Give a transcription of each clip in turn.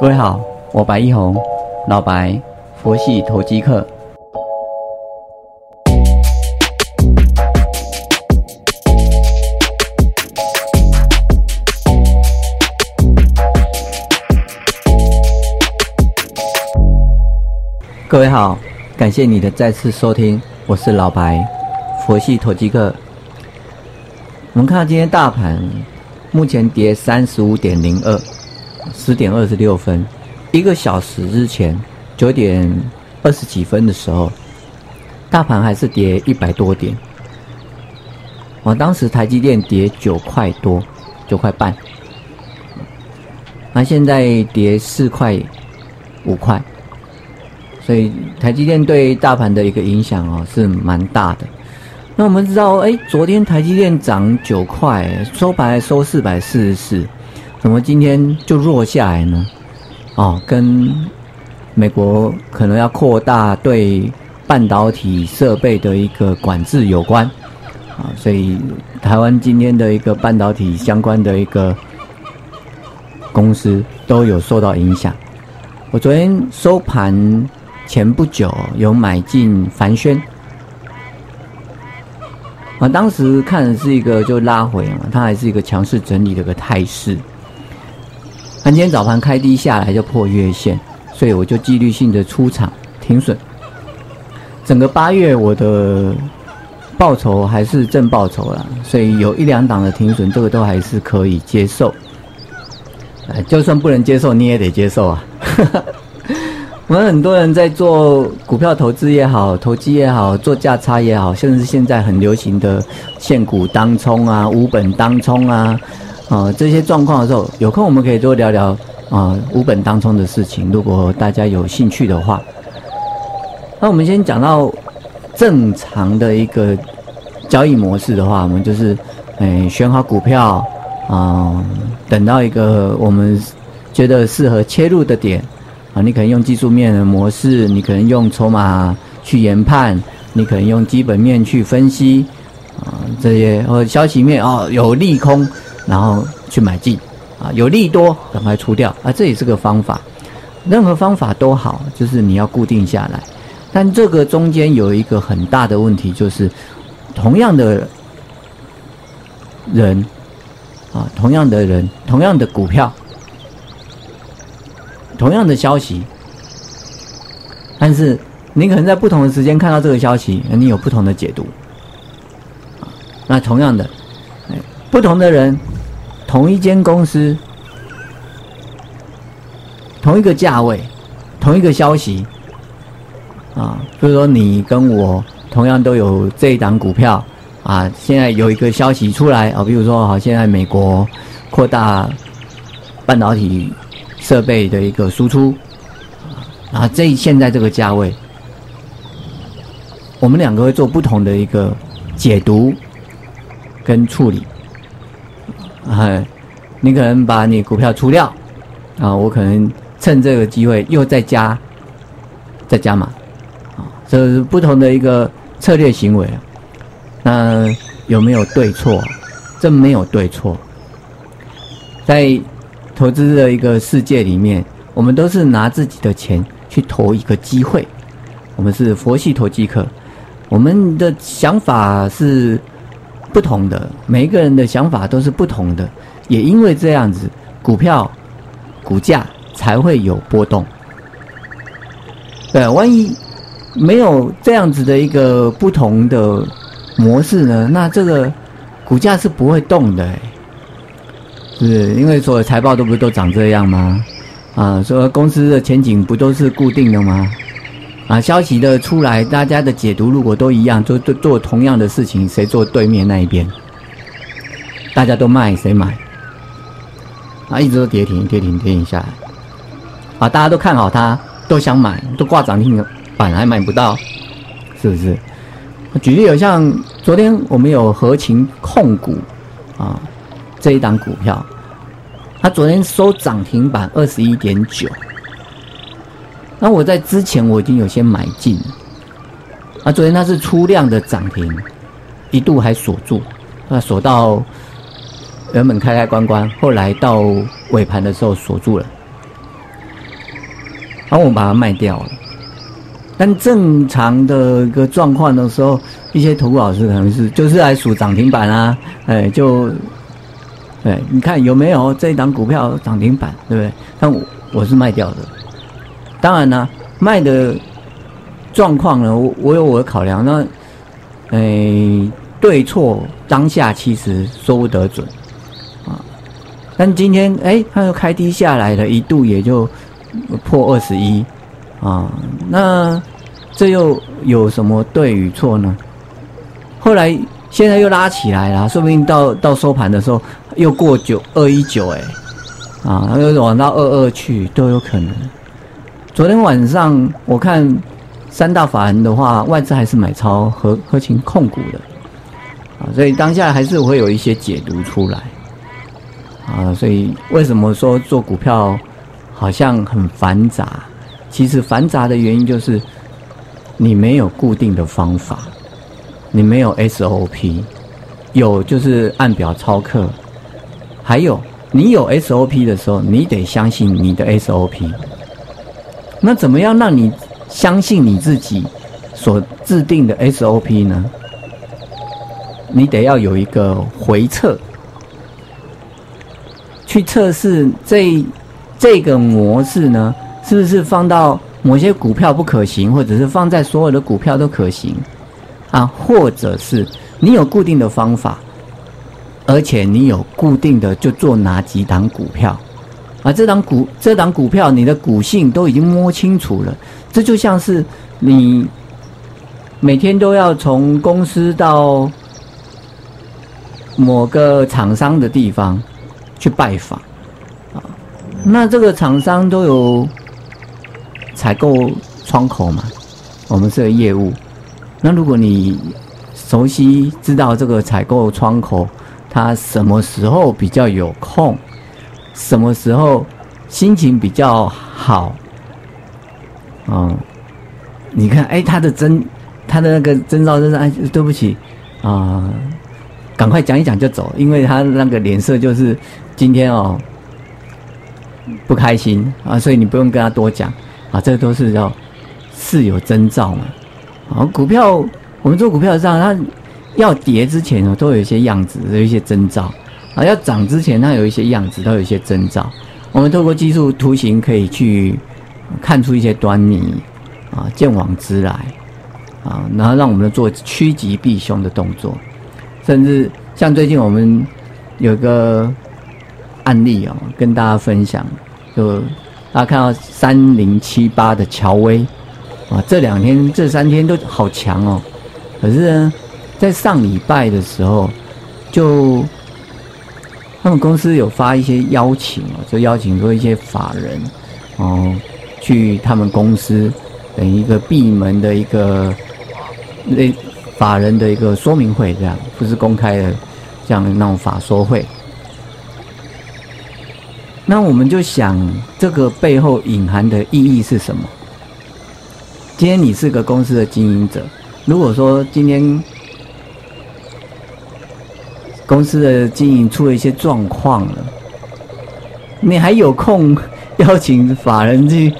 各位好，我白一红，老白，佛系投机客。各位好，感谢你的再次收听，我是老白，佛系投机客。我们看到今天大盘目前跌三十五点零二。十点二十六分，一个小时之前九点二十几分的时候，大盘还是跌一百多点。我当时台积电跌九块多，九块半，那现在跌四块五块，所以台积电对大盘的一个影响哦是蛮大的。那我们知道，哎，昨天台积电涨九块，收盘收四百四十四。怎么今天就弱下来呢？哦，跟美国可能要扩大对半导体设备的一个管制有关啊，所以台湾今天的一个半导体相关的一个公司都有受到影响。我昨天收盘前不久有买进凡轩啊，当时看的是一个就拉回嘛，它还是一个强势整理的一个态势。那今天早盘开低下来就破月线，所以我就纪律性的出场停损。整个八月我的报酬还是正报酬了，所以有一两档的停损，这个都还是可以接受。哎，就算不能接受，你也得接受啊。我们很多人在做股票投资也好，投机也好，做价差也好，甚至现在很流行的现股当冲啊，无本当冲啊。啊，这些状况的时候，有空我们可以多聊聊啊，五本当冲的事情。如果大家有兴趣的话，那我们先讲到正常的一个交易模式的话，我们就是诶选好股票啊，等到一个我们觉得适合切入的点啊，你可能用技术面的模式，你可能用筹码去研判，你可能用基本面去分析啊，这些或消息面哦有利空。然后去买进，啊，有利多赶快出掉，啊，这也是个方法。任何方法都好，就是你要固定下来。但这个中间有一个很大的问题，就是同样的人，啊，同样的人，同样的股票，同样的消息，但是你可能在不同的时间看到这个消息，你有不同的解读。那同样的，不同的人。同一间公司，同一个价位，同一个消息，啊，比如说你跟我同样都有这一档股票，啊，现在有一个消息出来啊，比如说好，现在美国扩大半导体设备的一个输出，啊，这现在这个价位，我们两个会做不同的一个解读跟处理。哎，你可能把你股票出掉，啊，我可能趁这个机会又再加，再加码，啊，这是不同的一个策略行为。那有没有对错？这没有对错。在投资的一个世界里面，我们都是拿自己的钱去投一个机会。我们是佛系投机客，我们的想法是。不同的每一个人的想法都是不同的，也因为这样子，股票股价才会有波动。对，万一没有这样子的一个不同的模式呢？那这个股价是不会动的，是因为所有财报都不是都长这样吗？啊，说公司的前景不都是固定的吗？啊，消息的出来，大家的解读如果都一样，做做做同样的事情，谁做对面那一边？大家都卖，谁买？啊，一直都跌停，跌停，跌停下来。啊，大家都看好它，都想买，都挂涨停板还买不到，是不是？举例有像昨天我们有合情控股啊这一档股票，它昨天收涨停板二十一点九。那我在之前我已经有些买进，啊，昨天它是出量的涨停，一度还锁住，那锁到原本开开关关，后来到尾盘的时候锁住了。然后我把它卖掉了。但正常的一个状况的时候，一些投顾老师可能是就是来数涨停板啊，哎，就，哎，你看有没有这一档股票涨停板，对不对？但我我是卖掉的。当然呢，卖的状况呢，我我有我的考量。那，哎，对错当下其实说不得准啊。但今天哎，它又开低下来了，一度也就破二十一。啊，那这又有什么对与错呢？后来现在又拉起来了，说不定到到收盘的时候又过九二一九哎，啊，又往到二二去都有可能。昨天晚上我看三大法人的话，外资还是买超和和情控股的，啊，所以当下还是会有一些解读出来，啊，所以为什么说做股票好像很繁杂？其实繁杂的原因就是，你没有固定的方法，你没有 SOP，有就是按表操课，还有你有 SOP 的时候，你得相信你的 SOP。那怎么样让你相信你自己所制定的 SOP 呢？你得要有一个回测，去测试这这个模式呢。是不是放到某些股票不可行，或者是放在所有的股票都可行啊？或者是你有固定的方法，而且你有固定的就做哪几档股票啊？这档股这档股票你的股性都已经摸清楚了，这就像是你每天都要从公司到某个厂商的地方去拜访啊，那这个厂商都有。采购窗口嘛，我们是业务。那如果你熟悉知道这个采购窗口，他什么时候比较有空，什么时候心情比较好，嗯，你看，哎，他的征，他的那个征兆就是哎，对不起啊，赶快讲一讲就走，因为他那个脸色就是今天哦不开心啊，所以你不用跟他多讲。啊，这都是要是有征兆嘛？啊，股票我们做股票上，它要跌之前呢，都有一些样子，有一些征兆；啊，要涨之前，它有一些样子，都有一些征兆。我们透过技术图形可以去看出一些端倪，啊，见往知来，啊，然后让我们做趋吉避凶的动作。甚至像最近我们有个案例哦，跟大家分享，就。大家看到三零七八的乔威，啊，这两天这三天都好强哦。可是呢，在上礼拜的时候，就他们公司有发一些邀请哦，就邀请说一些法人哦，去他们公司等一个闭门的一个那法人的一个说明会，这样不是公开的这样的那种法说会。那我们就想，这个背后隐含的意义是什么？今天你是个公司的经营者，如果说今天公司的经营出了一些状况了，你还有空邀请法人去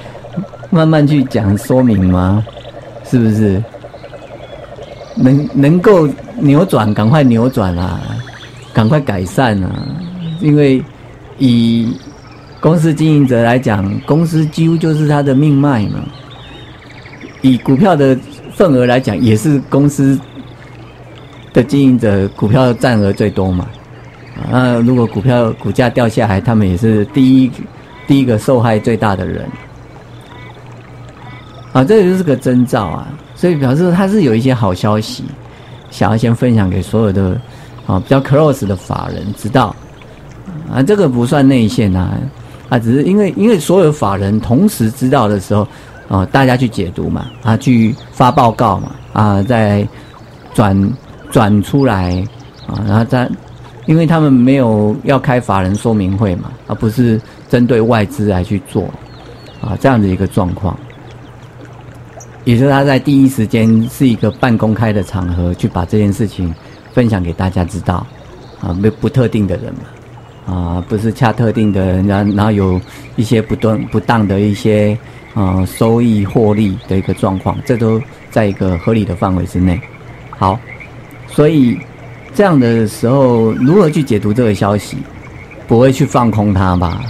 慢慢去讲说明吗？是不是？能能够扭转，赶快扭转啊，赶快改善啊，因为以。公司经营者来讲，公司几乎就是他的命脉嘛。以股票的份额来讲，也是公司的经营者股票占额最多嘛。啊，如果股票股价掉下来，他们也是第一第一个受害最大的人。啊，这个就是个征兆啊，所以表示他是有一些好消息，想要先分享给所有的啊比较 close 的法人知道。啊，这个不算内线啊。啊，只是因为因为所有法人同时知道的时候，啊，大家去解读嘛，啊，去发报告嘛，啊，再转转出来，啊，然后再，因为他们没有要开法人说明会嘛，而不是针对外资来去做，啊，这样的一个状况，也是他在第一时间是一个半公开的场合去把这件事情分享给大家知道，啊，没不特定的人嘛。啊，不是恰特定的人，然然后有一些不当不当的一些啊收益获利的一个状况，这都在一个合理的范围之内。好，所以这样的时候，如何去解读这个消息？不会去放空它吧？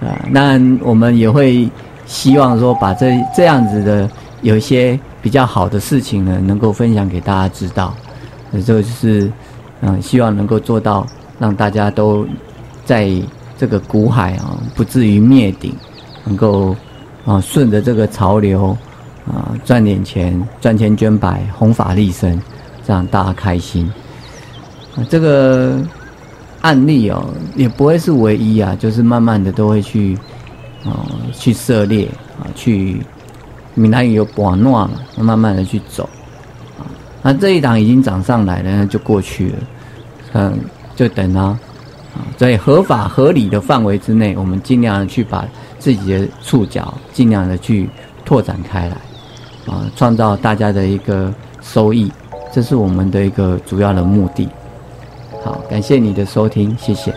啊，那我们也会希望说，把这这样子的有一些比较好的事情呢，能够分享给大家知道。这个就是嗯，希望能够做到，让大家都在这个股海啊，不至于灭顶，能够啊顺着这个潮流啊赚点钱，赚钱捐百，弘法利生，让大家开心。这个。案例哦，也不会是唯一啊，就是慢慢的都会去，啊，去涉猎啊，去闽南语有广诺嘛，慢慢的去走，啊，那这一档已经涨上来了，那就过去了，嗯，就等啊，啊，在合法合理的范围之内，我们尽量的去把自己的触角尽量的去拓展开来，啊，创造大家的一个收益，这是我们的一个主要的目的。好，感谢你的收听，谢谢。